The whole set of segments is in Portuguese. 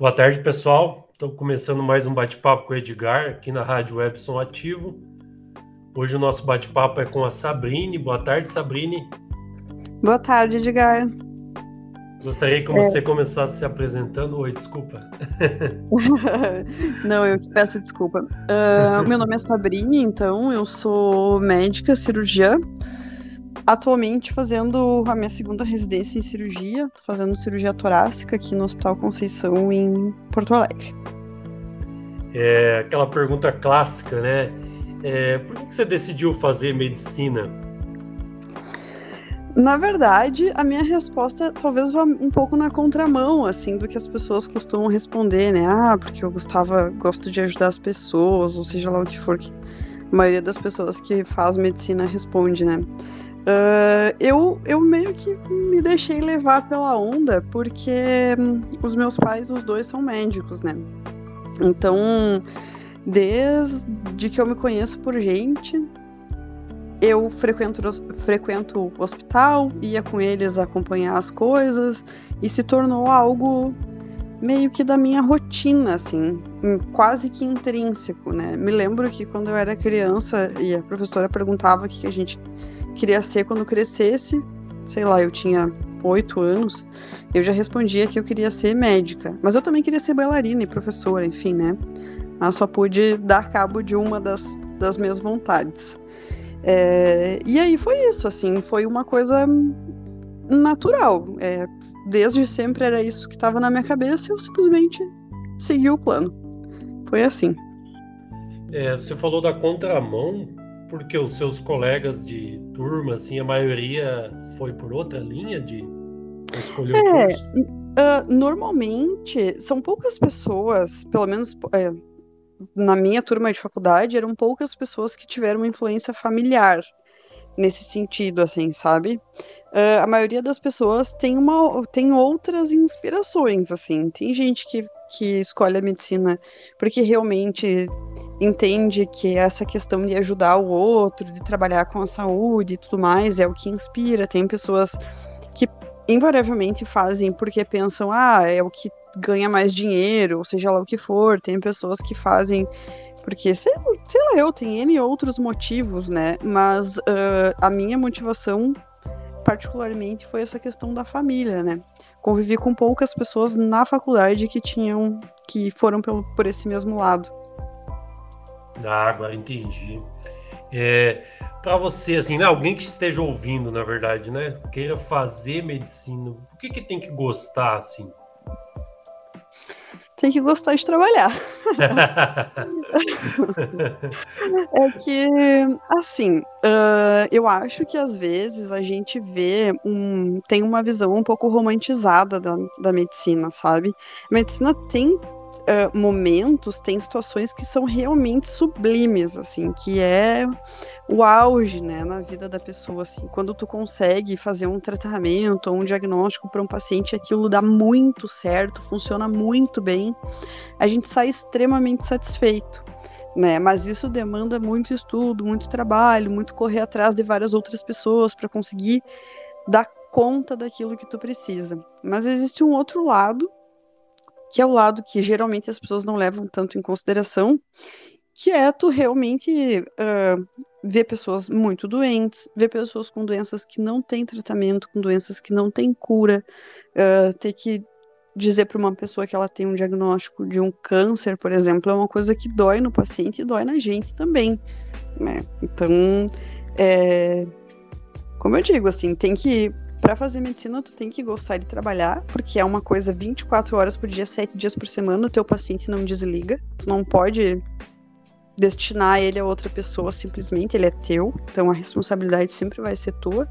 Boa tarde, pessoal. Estou começando mais um bate-papo com o Edgar aqui na Rádio Webson Ativo. Hoje o nosso bate-papo é com a Sabrine. Boa tarde, Sabrine. Boa tarde, Edgar. Gostaria que você é. começasse se apresentando. Oi, desculpa. Não, eu que peço desculpa. Uh, meu nome é Sabrine, então eu sou médica cirurgiã atualmente fazendo a minha segunda residência em cirurgia, tô fazendo cirurgia torácica aqui no Hospital Conceição em Porto Alegre. É aquela pergunta clássica, né? É, por que você decidiu fazer medicina? Na verdade, a minha resposta talvez vá um pouco na contramão, assim, do que as pessoas costumam responder, né? Ah, porque eu gostava, gosto de ajudar as pessoas, ou seja lá o que for que a maioria das pessoas que faz medicina responde, né? Uh, eu, eu meio que me deixei levar pela onda, porque hum, os meus pais, os dois, são médicos, né? Então, desde que eu me conheço por gente, eu frequento, frequento o hospital, ia com eles acompanhar as coisas, e se tornou algo meio que da minha rotina, assim, hum, quase que intrínseco, né? Me lembro que quando eu era criança e a professora perguntava o que a gente queria ser quando crescesse. Sei lá, eu tinha oito anos, eu já respondia que eu queria ser médica. Mas eu também queria ser bailarina e professora, enfim, né? Mas só pude dar cabo de uma das, das minhas vontades. É, e aí foi isso, assim, foi uma coisa natural. É, desde sempre era isso que estava na minha cabeça e eu simplesmente segui o plano. Foi assim. É, você falou da contramão, porque os seus colegas de turma, assim, a maioria foi por outra linha de escolher é, o curso? Uh, normalmente, são poucas pessoas, pelo menos é, na minha turma de faculdade, eram poucas pessoas que tiveram uma influência familiar nesse sentido, assim, sabe? Uh, a maioria das pessoas tem, uma, tem outras inspirações, assim. Tem gente que, que escolhe a medicina porque realmente entende que essa questão de ajudar o outro, de trabalhar com a saúde e tudo mais é o que inspira. Tem pessoas que invariavelmente fazem porque pensam, ah, é o que ganha mais dinheiro, ou seja lá o que for. Tem pessoas que fazem porque, sei, sei lá, eu tenho N outros motivos, né? Mas uh, a minha motivação, particularmente, foi essa questão da família, né? Convivi com poucas pessoas na faculdade que tinham, que foram pelo, por esse mesmo lado. Ah, agora entendi. É, para você, assim, né, alguém que esteja ouvindo, na verdade, né, queira fazer medicina, o que, que tem que gostar, assim? Tem que gostar de trabalhar. é que, assim, uh, eu acho que às vezes a gente vê um, tem uma visão um pouco romantizada da, da medicina, sabe? A medicina tem uh, momentos, tem situações que são realmente sublimes, assim, que é o auge, né, na vida da pessoa, assim, quando tu consegue fazer um tratamento ou um diagnóstico para um paciente, aquilo dá muito certo, funciona muito bem, a gente sai extremamente satisfeito. Né, mas isso demanda muito estudo, muito trabalho, muito correr atrás de várias outras pessoas para conseguir dar conta daquilo que tu precisa. Mas existe um outro lado que é o lado que geralmente as pessoas não levam tanto em consideração, que é tu realmente uh, ver pessoas muito doentes, ver pessoas com doenças que não têm tratamento, com doenças que não têm cura, uh, ter que dizer para uma pessoa que ela tem um diagnóstico de um câncer, por exemplo, é uma coisa que dói no paciente e dói na gente também, né? Então, é, como eu digo, assim, tem que para fazer medicina, tu tem que gostar de trabalhar, porque é uma coisa 24 horas por dia, 7 dias por semana, o teu paciente não desliga. Tu não pode destinar ele a outra pessoa simplesmente, ele é teu, então a responsabilidade sempre vai ser tua.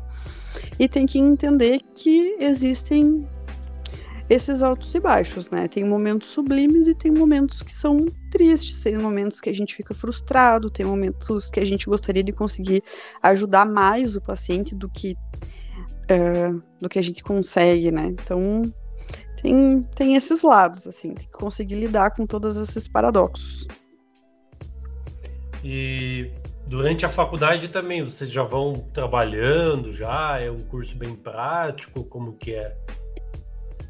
E tem que entender que existem esses altos e baixos, né? Tem momentos sublimes e tem momentos que são tristes, tem momentos que a gente fica frustrado, tem momentos que a gente gostaria de conseguir ajudar mais o paciente do que uh, do que a gente consegue, né? Então tem, tem esses lados, assim, tem que conseguir lidar com todos esses paradoxos. E durante a faculdade também, vocês já vão trabalhando já? É um curso bem prático? Como que é?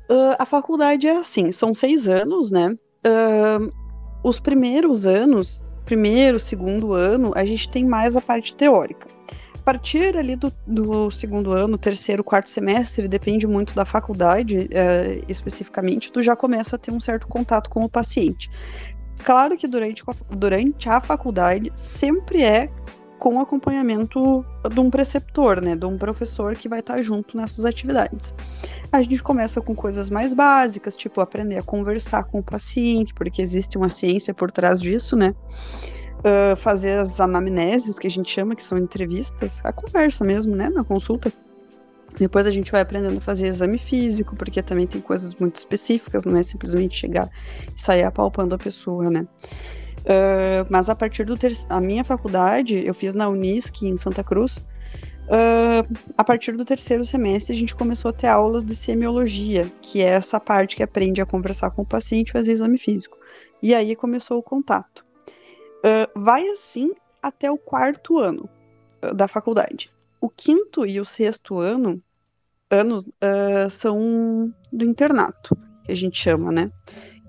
Uh, a faculdade é assim, são seis anos, né? Uh, os primeiros anos, primeiro, segundo ano, a gente tem mais a parte teórica. Partir ali do, do segundo ano, terceiro, quarto semestre, depende muito da faculdade, uh, especificamente, tu já começa a ter um certo contato com o paciente. Claro que durante, durante a faculdade sempre é com acompanhamento de um preceptor, né, de um professor que vai estar junto nessas atividades. A gente começa com coisas mais básicas, tipo aprender a conversar com o paciente, porque existe uma ciência por trás disso, né? Uh, fazer as anamneses, que a gente chama, que são entrevistas, a conversa mesmo, né, na consulta. Depois a gente vai aprendendo a fazer exame físico, porque também tem coisas muito específicas, não é simplesmente chegar e sair apalpando a pessoa, né? Uh, mas a partir do ter... a minha faculdade, eu fiz na Unisc em Santa Cruz. Uh, a partir do terceiro semestre, a gente começou a ter aulas de semiologia, que é essa parte que aprende a conversar com o paciente e fazer exame físico. E aí começou o contato. Uh, vai assim até o quarto ano da faculdade. O quinto e o sexto ano anos são do internato, que a gente chama, né?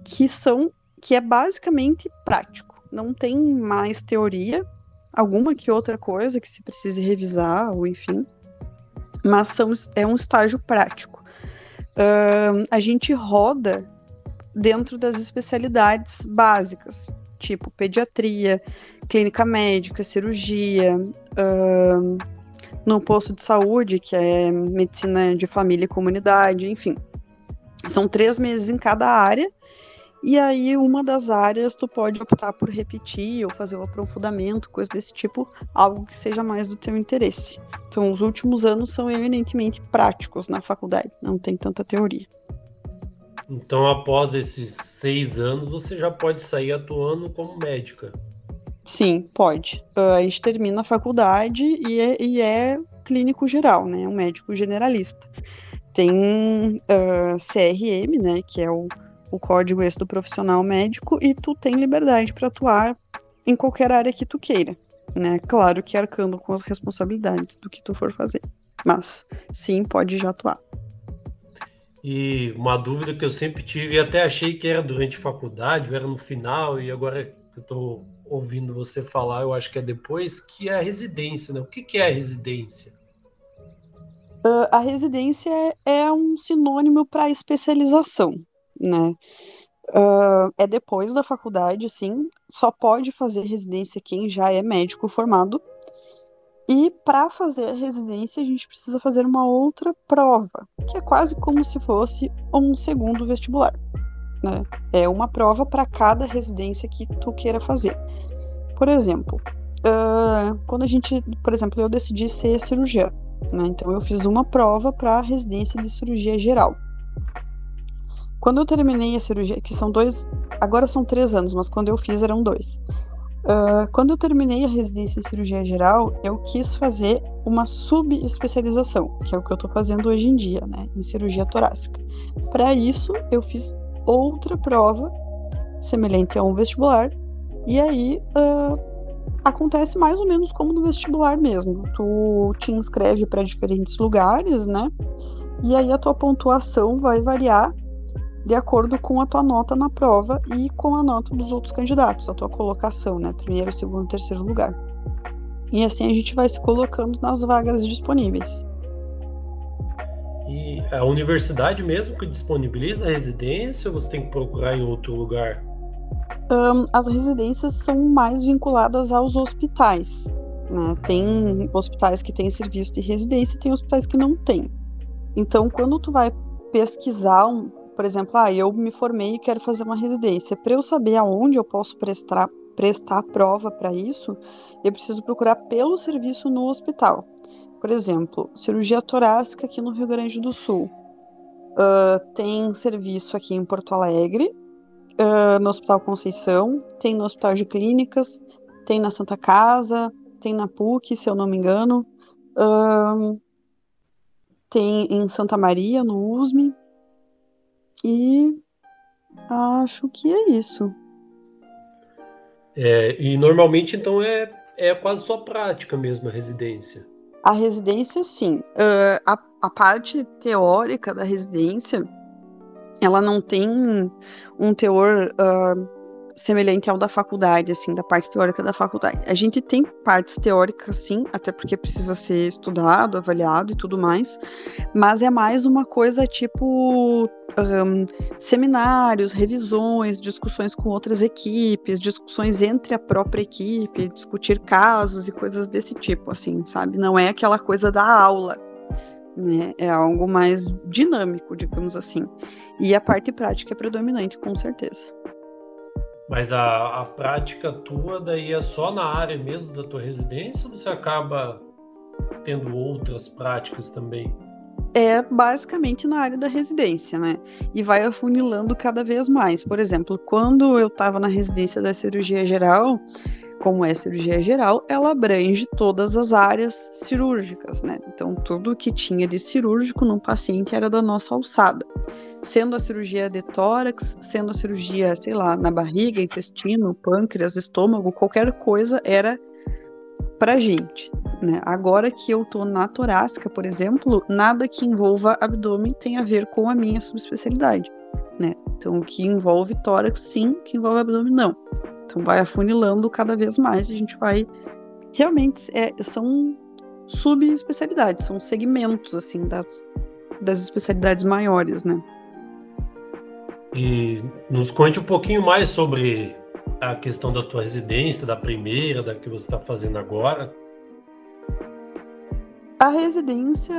Que são que é basicamente prático. Não tem mais teoria, alguma que outra coisa que se precise revisar, ou enfim, mas são, é um estágio prático. Uh, a gente roda dentro das especialidades básicas, tipo pediatria, clínica médica, cirurgia, uh, no posto de saúde, que é medicina de família e comunidade, enfim. São três meses em cada área e aí, uma das áreas tu pode optar por repetir ou fazer o um aprofundamento, coisa desse tipo, algo que seja mais do teu interesse. Então, os últimos anos são eminentemente práticos na faculdade, não tem tanta teoria. Então, após esses seis anos, você já pode sair atuando como médica? Sim, pode. Uh, a gente termina a faculdade e é, e é clínico geral, né? Um médico generalista. Tem uh, CRM, né? Que é o o código esse do profissional médico e tu tem liberdade para atuar em qualquer área que tu queira, né? Claro que arcando com as responsabilidades do que tu for fazer, mas sim, pode já atuar. E uma dúvida que eu sempre tive e até achei que era durante faculdade, era no final e agora que eu estou ouvindo você falar, eu acho que é depois, que é a residência, né? O que, que é a residência? Uh, a residência é, é um sinônimo para especialização, né? Uh, é depois da faculdade, sim. Só pode fazer residência quem já é médico formado. E para fazer a residência, a gente precisa fazer uma outra prova, que é quase como se fosse um segundo vestibular. Né? É uma prova para cada residência que tu queira fazer. Por exemplo, uh, quando a gente, por exemplo, eu decidi ser cirurgiã, né? então eu fiz uma prova para a residência de cirurgia geral. Quando eu terminei a cirurgia, que são dois, agora são três anos, mas quando eu fiz eram dois. Uh, quando eu terminei a residência em cirurgia geral, eu quis fazer uma subespecialização, que é o que eu estou fazendo hoje em dia, né, em cirurgia torácica. Para isso, eu fiz outra prova semelhante a um vestibular, e aí uh, acontece mais ou menos como no vestibular mesmo. Tu te inscreve para diferentes lugares, né? E aí a tua pontuação vai variar de acordo com a tua nota na prova e com a nota dos outros candidatos, a tua colocação, né? Primeiro, segundo, terceiro lugar. E assim a gente vai se colocando nas vagas disponíveis. E a universidade mesmo que disponibiliza a residência ou você tem que procurar em outro lugar? Um, as residências são mais vinculadas aos hospitais. Né? Tem hospitais que têm serviço de residência e tem hospitais que não têm. Então, quando tu vai pesquisar um, por exemplo, ah, eu me formei e quero fazer uma residência. Para eu saber aonde eu posso prestar, prestar prova para isso, eu preciso procurar pelo serviço no hospital. Por exemplo, cirurgia torácica aqui no Rio Grande do Sul. Uh, tem serviço aqui em Porto Alegre, uh, no Hospital Conceição, tem no Hospital de Clínicas, tem na Santa Casa, tem na PUC, se eu não me engano, uh, tem em Santa Maria, no USME, e acho que é isso. É, e normalmente, então, é, é quase só prática mesmo a residência. A residência, sim. Uh, a, a parte teórica da residência, ela não tem um teor uh, semelhante ao da faculdade, assim, da parte teórica da faculdade. A gente tem partes teóricas, sim, até porque precisa ser estudado, avaliado e tudo mais, mas é mais uma coisa tipo um, seminários, revisões, discussões com outras equipes, discussões entre a própria equipe, discutir casos e coisas desse tipo, assim, sabe? Não é aquela coisa da aula. Né? É algo mais dinâmico, digamos assim. E a parte prática é predominante, com certeza. Mas a, a prática tua daí é só na área mesmo da tua residência ou você acaba tendo outras práticas também? É basicamente na área da residência, né? E vai afunilando cada vez mais. Por exemplo, quando eu estava na residência da cirurgia geral, como é cirurgia geral, ela abrange todas as áreas cirúrgicas, né? Então, tudo que tinha de cirúrgico num paciente era da nossa alçada. Sendo a cirurgia de tórax, sendo a cirurgia, sei lá, na barriga, intestino, pâncreas, estômago, qualquer coisa era pra gente, né? Agora que eu tô na torácica, por exemplo, nada que envolva abdômen tem a ver com a minha subespecialidade, né? Então, o que envolve tórax, sim, o que envolve abdômen, não. Então vai afunilando cada vez mais e a gente vai realmente é, são subespecialidades, são segmentos assim das, das especialidades maiores, né? E nos conte um pouquinho mais sobre a questão da tua residência, da primeira, da que você está fazendo agora. A residência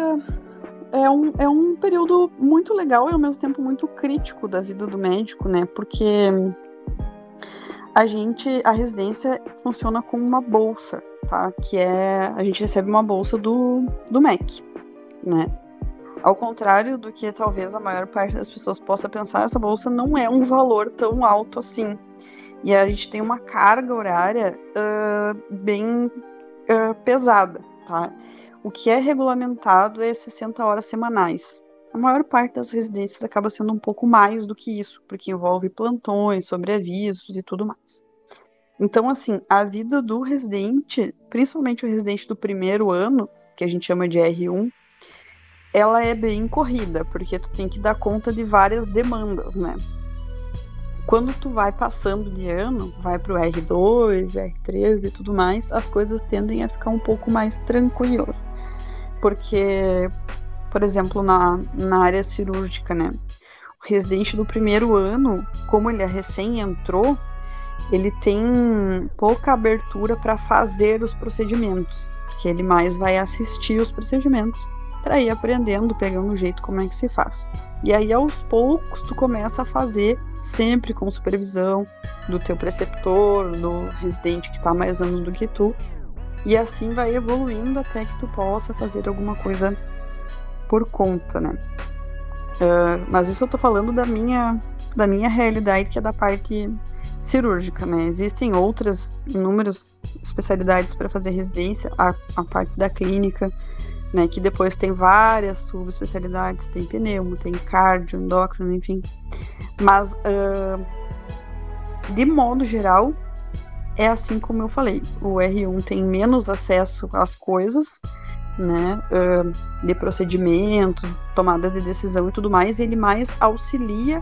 é um, é um período muito legal e ao mesmo tempo muito crítico da vida do médico, né? Porque a gente, a residência funciona com uma bolsa, tá? Que é, a gente recebe uma bolsa do, do MEC, né? Ao contrário do que talvez a maior parte das pessoas possa pensar, essa bolsa não é um valor tão alto assim. E a gente tem uma carga horária uh, bem uh, pesada, tá? O que é regulamentado é 60 horas semanais. A maior parte das residências acaba sendo um pouco mais do que isso, porque envolve plantões, sobreavisos e tudo mais. Então, assim, a vida do residente, principalmente o residente do primeiro ano, que a gente chama de R1, ela é bem corrida, porque tu tem que dar conta de várias demandas, né? Quando tu vai passando de ano, vai pro R2, R3 e tudo mais, as coisas tendem a ficar um pouco mais tranquilas. Porque por exemplo, na, na área cirúrgica, né? O residente do primeiro ano, como ele é recém entrou, ele tem pouca abertura para fazer os procedimentos, porque ele mais vai assistir os procedimentos para ir aprendendo, pegando o jeito como é que se faz. E aí aos poucos tu começa a fazer sempre com supervisão do teu preceptor, do residente que está mais anos do que tu, e assim vai evoluindo até que tu possa fazer alguma coisa por conta, né? Uh, mas isso eu tô falando da minha, da minha realidade, que é da parte cirúrgica, né? Existem outras inúmeras especialidades para fazer residência, a, a parte da clínica, né? Que depois tem várias subespecialidades, tem pneumo, tem cardio, endócrino, enfim. Mas, uh, de modo geral, é assim como eu falei. O R1 tem menos acesso às coisas, né, uh, de procedimentos, tomada de decisão e tudo mais, ele mais auxilia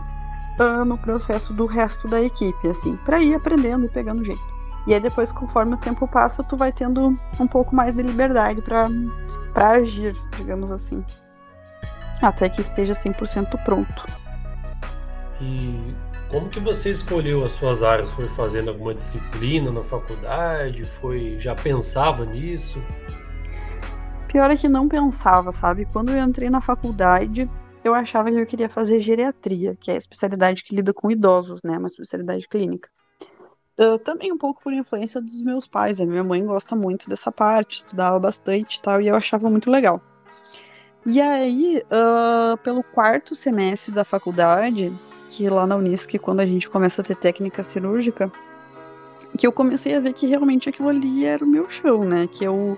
uh, no processo do resto da equipe, assim, para ir aprendendo e pegando jeito. E aí depois, conforme o tempo passa, tu vai tendo um pouco mais de liberdade para agir, digamos assim, até que esteja 100% pronto. E como que você escolheu as suas áreas? Foi fazendo alguma disciplina na faculdade? Foi já pensava nisso? Pior é que não pensava, sabe? Quando eu entrei na faculdade, eu achava que eu queria fazer geriatria, que é a especialidade que lida com idosos, né? Uma especialidade clínica. Uh, também um pouco por influência dos meus pais. A minha mãe gosta muito dessa parte, estudava bastante e tal, e eu achava muito legal. E aí, uh, pelo quarto semestre da faculdade, que lá na Unisc, quando a gente começa a ter técnica cirúrgica, que eu comecei a ver que realmente aquilo ali era o meu chão, né? Que eu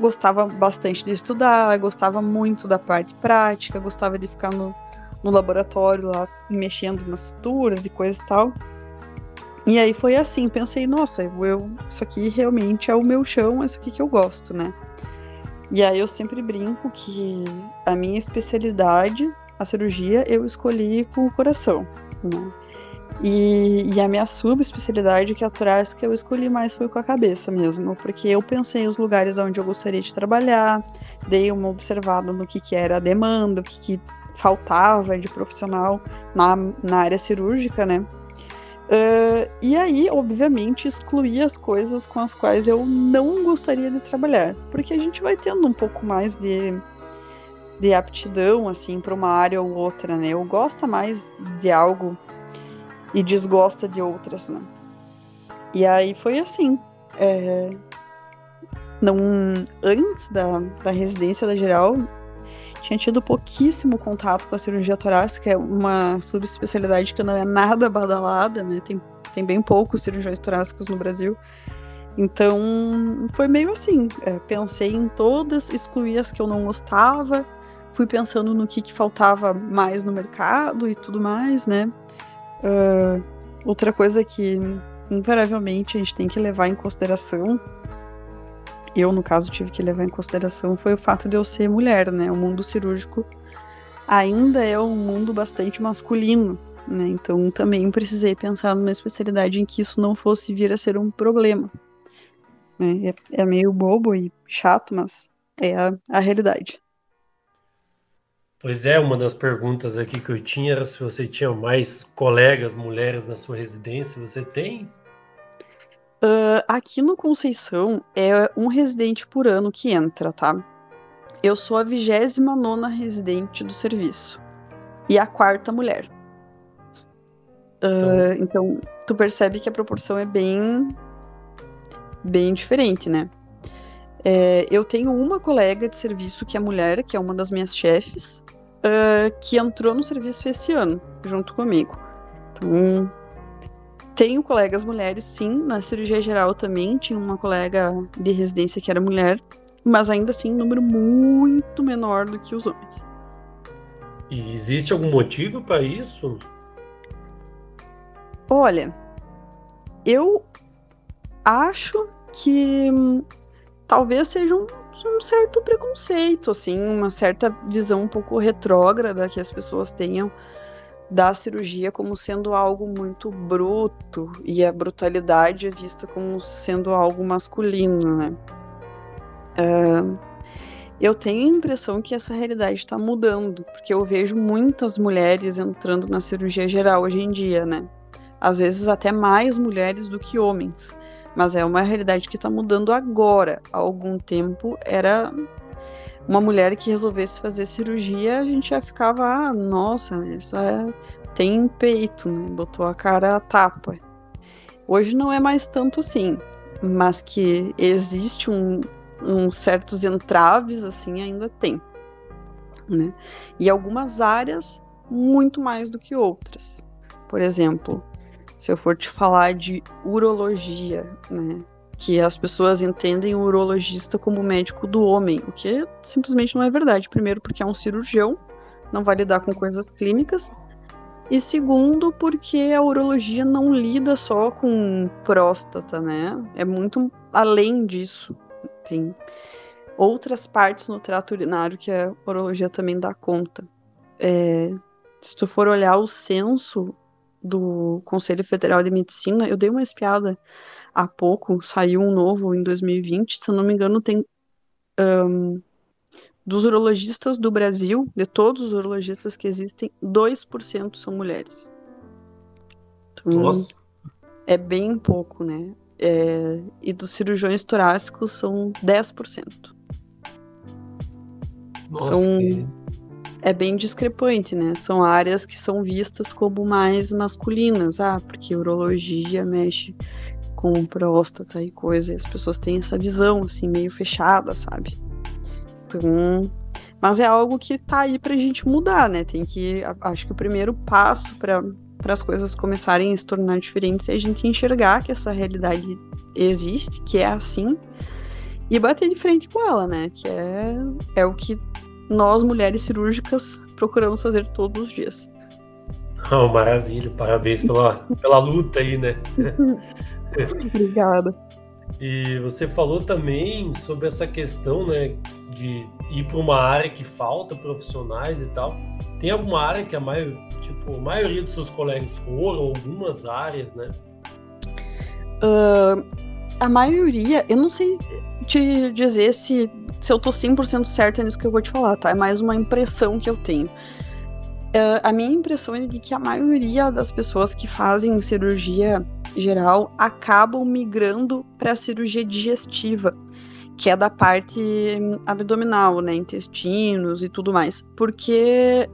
gostava bastante de estudar, gostava muito da parte prática, gostava de ficar no, no laboratório lá mexendo nas suturas e coisa e tal. E aí foi assim, pensei, nossa, eu, isso aqui realmente é o meu chão, é isso aqui que eu gosto, né? E aí eu sempre brinco que a minha especialidade a cirurgia eu escolhi com o coração, né? E, e, a minha subespecialidade, que é a torácica, eu escolhi mais foi com a cabeça mesmo, porque eu pensei os lugares onde eu gostaria de trabalhar, dei uma observada no que, que era a demanda, o que, que faltava de profissional na, na área cirúrgica, né? Uh, e aí, obviamente, excluí as coisas com as quais eu não gostaria de trabalhar, porque a gente vai tendo um pouco mais de, de aptidão, assim, para uma área ou outra, né? Eu gosto mais de algo e desgosta de outras, né? E aí foi assim. É... Não, antes da, da residência da geral, tinha tido pouquíssimo contato com a cirurgia torácica, é uma subespecialidade que não é nada badalada, né? Tem, tem bem poucos cirurgiões torácicos no Brasil. Então, foi meio assim. É, pensei em todas, excluí as que eu não gostava, fui pensando no que, que faltava mais no mercado e tudo mais, né? Uh, outra coisa que, invariavelmente, a gente tem que levar em consideração, eu, no caso, tive que levar em consideração, foi o fato de eu ser mulher, né? O mundo cirúrgico ainda é um mundo bastante masculino, né? Então, também precisei pensar numa especialidade em que isso não fosse vir a ser um problema. Né? É, é meio bobo e chato, mas é a, a realidade. Pois é, uma das perguntas aqui que eu tinha era se você tinha mais colegas mulheres na sua residência. Você tem? Uh, aqui no Conceição é um residente por ano que entra, tá? Eu sou a 29 residente do serviço e a quarta mulher. Uh, então... então, tu percebe que a proporção é bem, bem diferente, né? É, eu tenho uma colega de serviço que é mulher, que é uma das minhas chefes, uh, que entrou no serviço esse ano, junto comigo. Então, tenho colegas mulheres, sim. Na cirurgia geral também tinha uma colega de residência que era mulher, mas ainda assim um número muito menor do que os homens. E existe algum motivo para isso? Olha, eu acho que hum, talvez seja um um certo preconceito, assim, uma certa visão um pouco retrógrada que as pessoas tenham da cirurgia como sendo algo muito bruto e a brutalidade é vista como sendo algo masculino, né? Uh, eu tenho a impressão que essa realidade está mudando, porque eu vejo muitas mulheres entrando na cirurgia geral hoje em dia, né? Às vezes até mais mulheres do que homens mas é uma realidade que está mudando agora. Há algum tempo era uma mulher que resolvesse fazer cirurgia, a gente já ficava, ah, nossa, essa tem peito, né? Botou a cara a tapa. Hoje não é mais tanto assim, mas que existe um, um certos entraves assim ainda tem, né? E algumas áreas muito mais do que outras. Por exemplo, se eu for te falar de urologia, né? Que as pessoas entendem o urologista como médico do homem, o que simplesmente não é verdade. Primeiro, porque é um cirurgião, não vai lidar com coisas clínicas. E segundo, porque a urologia não lida só com próstata, né? É muito além disso. Tem outras partes no trato urinário que a urologia também dá conta. É, se tu for olhar o censo do Conselho Federal de Medicina, eu dei uma espiada há pouco, saiu um novo em 2020, se eu não me engano, tem um, dos urologistas do Brasil, de todos os urologistas que existem, 2% são mulheres. Então, Nossa. É bem pouco, né? É, e dos cirurgiões torácicos são 10%. Nossa, são, que é bem discrepante, né? São áreas que são vistas como mais masculinas. Ah, porque urologia mexe com próstata e coisa, e as pessoas têm essa visão, assim, meio fechada, sabe? Então. Mas é algo que tá aí pra gente mudar, né? Tem que. Acho que o primeiro passo para as coisas começarem a se tornar diferentes é a gente enxergar que essa realidade existe, que é assim, e bater de frente com ela, né? Que é, é o que nós, mulheres cirúrgicas, procuramos fazer todos os dias. Oh, maravilha, parabéns pela, pela luta aí, né? Obrigada. E você falou também sobre essa questão, né, de ir para uma área que falta profissionais e tal. Tem alguma área que a maioria, tipo, a maioria dos seus colegas foram, algumas áreas, né? Uh, a maioria, eu não sei te dizer se, se eu tô 100% certa nisso que eu vou te falar, tá? É mais uma impressão que eu tenho. Uh, a minha impressão é de que a maioria das pessoas que fazem cirurgia geral acabam migrando para a cirurgia digestiva, que é da parte abdominal, né, intestinos e tudo mais, porque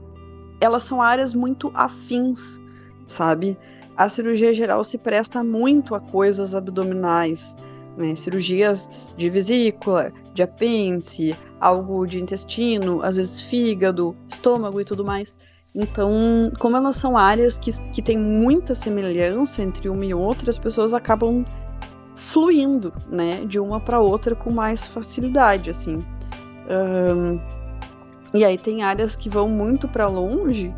elas são áreas muito afins, sabe? A cirurgia geral se presta muito a coisas abdominais, né? Cirurgias de vesícula, de apêndice, algo de intestino, às vezes fígado, estômago e tudo mais. Então, como elas são áreas que, que têm muita semelhança entre uma e outra, as pessoas acabam fluindo, né, de uma para outra com mais facilidade, assim. Um, e aí tem áreas que vão muito para longe,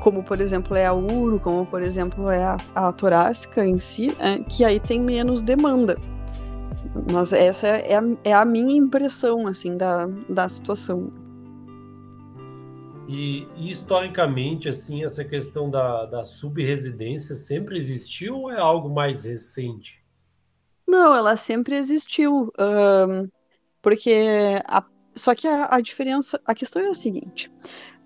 como por exemplo é a uro, como por exemplo é a, a torácica em si, é, que aí tem menos demanda. Mas essa é a, é a minha impressão, assim, da, da situação. E, historicamente, assim, essa questão da, da subresidência sempre existiu ou é algo mais recente? Não, ela sempre existiu. Um, porque. A, só que a, a, diferença. A questão é a seguinte: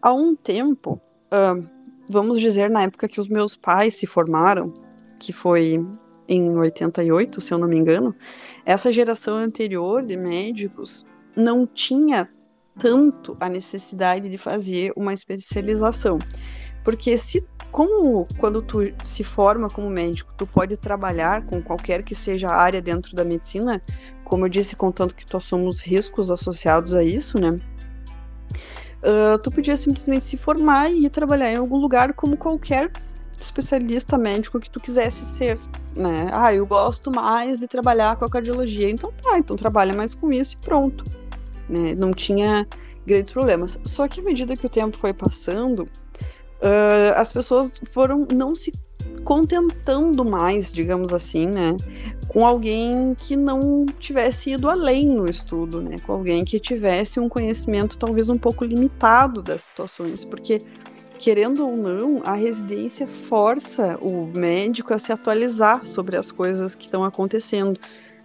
há um tempo, um, vamos dizer, na época que os meus pais se formaram, que foi em 88, se eu não me engano, essa geração anterior de médicos não tinha tanto a necessidade de fazer uma especialização. Porque se como quando tu se forma como médico, tu pode trabalhar com qualquer que seja a área dentro da medicina, como eu disse, contanto que tu assumos riscos associados a isso, né? Uh, tu podia simplesmente se formar e ir trabalhar em algum lugar como qualquer especialista médico que tu quisesse ser, né? Ah, eu gosto mais de trabalhar com a cardiologia, então tá, então trabalha mais com isso e pronto né? Não tinha grandes problemas. Só que à medida que o tempo foi passando, uh, as pessoas foram não se contentando mais, digamos assim, né, com alguém que não tivesse ido além no estudo, né, com alguém que tivesse um conhecimento talvez um pouco limitado das situações, porque querendo ou não, a residência força o médico a se atualizar sobre as coisas que estão acontecendo.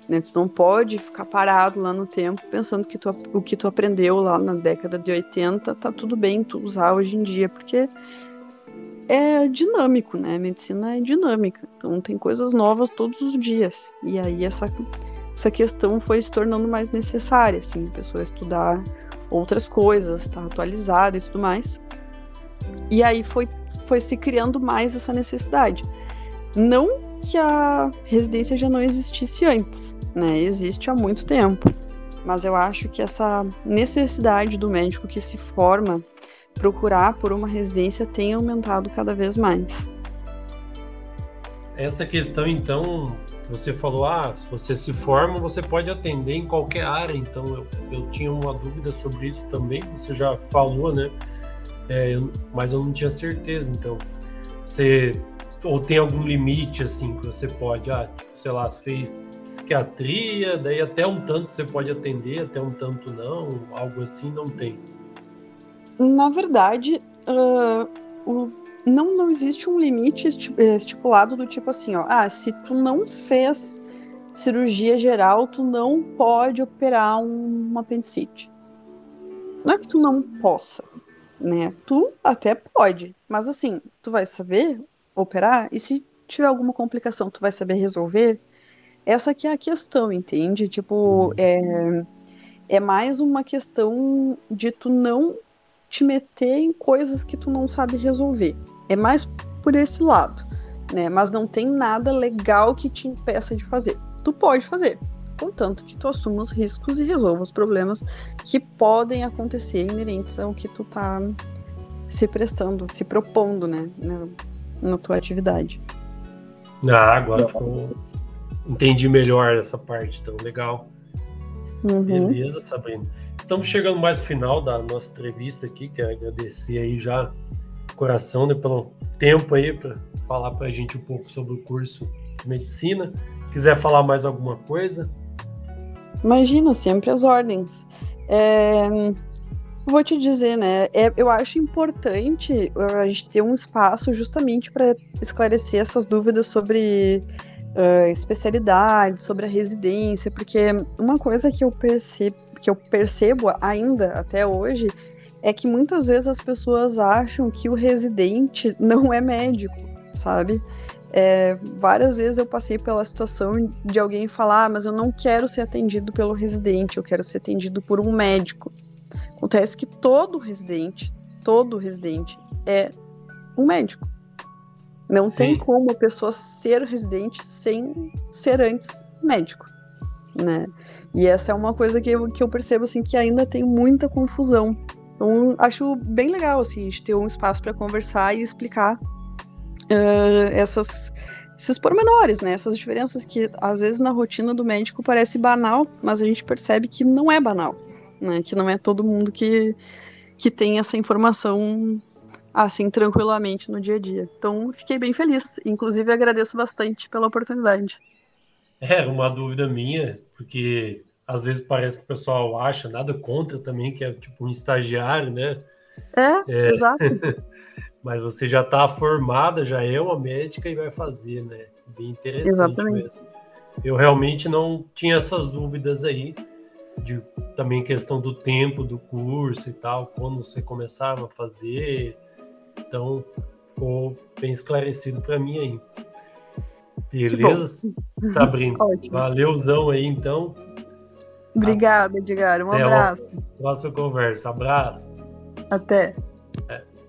Né? Tu não pode ficar parado lá no tempo pensando que tu, o que tu aprendeu lá na década de 80 tá tudo bem tu usar hoje em dia, porque é dinâmico, né? A medicina é dinâmica, então tem coisas novas todos os dias. E aí essa, essa questão foi se tornando mais necessária, assim, a pessoa estudar outras coisas, estar tá atualizada e tudo mais. E aí foi, foi se criando mais essa necessidade. Não que a residência já não existisse antes, né? Existe há muito tempo. Mas eu acho que essa necessidade do médico que se forma procurar por uma residência tem aumentado cada vez mais. Essa questão, então, você falou, ah, se você se forma, você pode atender em qualquer área. Então, eu, eu tinha uma dúvida sobre isso também. Você já falou, né? É, mas eu não tinha certeza. Então, você ou tem algum limite assim que você pode, ah, sei lá, fez psiquiatria, daí até um tanto você pode atender, até um tanto não, algo assim não tem. Na verdade, uh, o, não, não existe um limite estipulado do tipo assim, ó, ah, se tu não fez cirurgia geral, tu não pode operar um apendicite. Não é que tu não possa, né? Tu até pode, mas assim, tu vai saber operar e se tiver alguma complicação, tu vai saber resolver? Essa que é a questão, entende? Tipo, uhum. é, é mais uma questão de tu não te meter em coisas que tu não sabe resolver. É mais por esse lado, né? Mas não tem nada legal que te impeça de fazer. Tu pode fazer, contanto que tu assuma os riscos e resolva os problemas que podem acontecer inerentes ao que tu tá se prestando, se propondo, né, na tua atividade. Ah, agora ficou entendi melhor essa parte, então legal. Uhum. Beleza, Sabrina. Estamos chegando mais no final da nossa entrevista aqui, quero agradecer aí já coração né, pelo tempo aí para falar para a gente um pouco sobre o curso de medicina. Quiser falar mais alguma coisa? Imagina, sempre as ordens. É, vou te dizer, né? É, eu acho importante a gente ter um espaço justamente para esclarecer essas dúvidas sobre uh, especialidade, sobre a residência, porque uma coisa que eu percebo, que eu percebo ainda até hoje é que muitas vezes as pessoas acham que o residente não é médico, sabe? É, várias vezes eu passei pela situação de alguém falar, ah, mas eu não quero ser atendido pelo residente, eu quero ser atendido por um médico. Acontece que todo residente, todo residente é um médico. Não Sim. tem como a pessoa ser residente sem ser antes médico, né? E essa é uma coisa que eu, que eu percebo assim que ainda tem muita confusão. Então acho bem legal assim a gente ter um espaço para conversar e explicar uh, essas esses pormenores, né? Essas diferenças que às vezes na rotina do médico parece banal, mas a gente percebe que não é banal, né? Que não é todo mundo que, que tem essa informação assim tranquilamente no dia a dia. Então, fiquei bem feliz. Inclusive, agradeço bastante pela oportunidade. É, uma dúvida minha, porque às vezes parece que o pessoal acha, nada contra também, que é tipo um estagiário, né? É, é... exato. mas você já está formada, já é uma médica e vai fazer, né? Bem interessante Exatamente. mesmo. Eu realmente não tinha essas dúvidas aí, de também questão do tempo do curso e tal, quando você começava a fazer. Então, ficou bem esclarecido para mim aí. Beleza, Sabrina? Valeuzão aí, então. Obrigada, Edgar. Um Até abraço. Próxima conversa. Abraço. Até.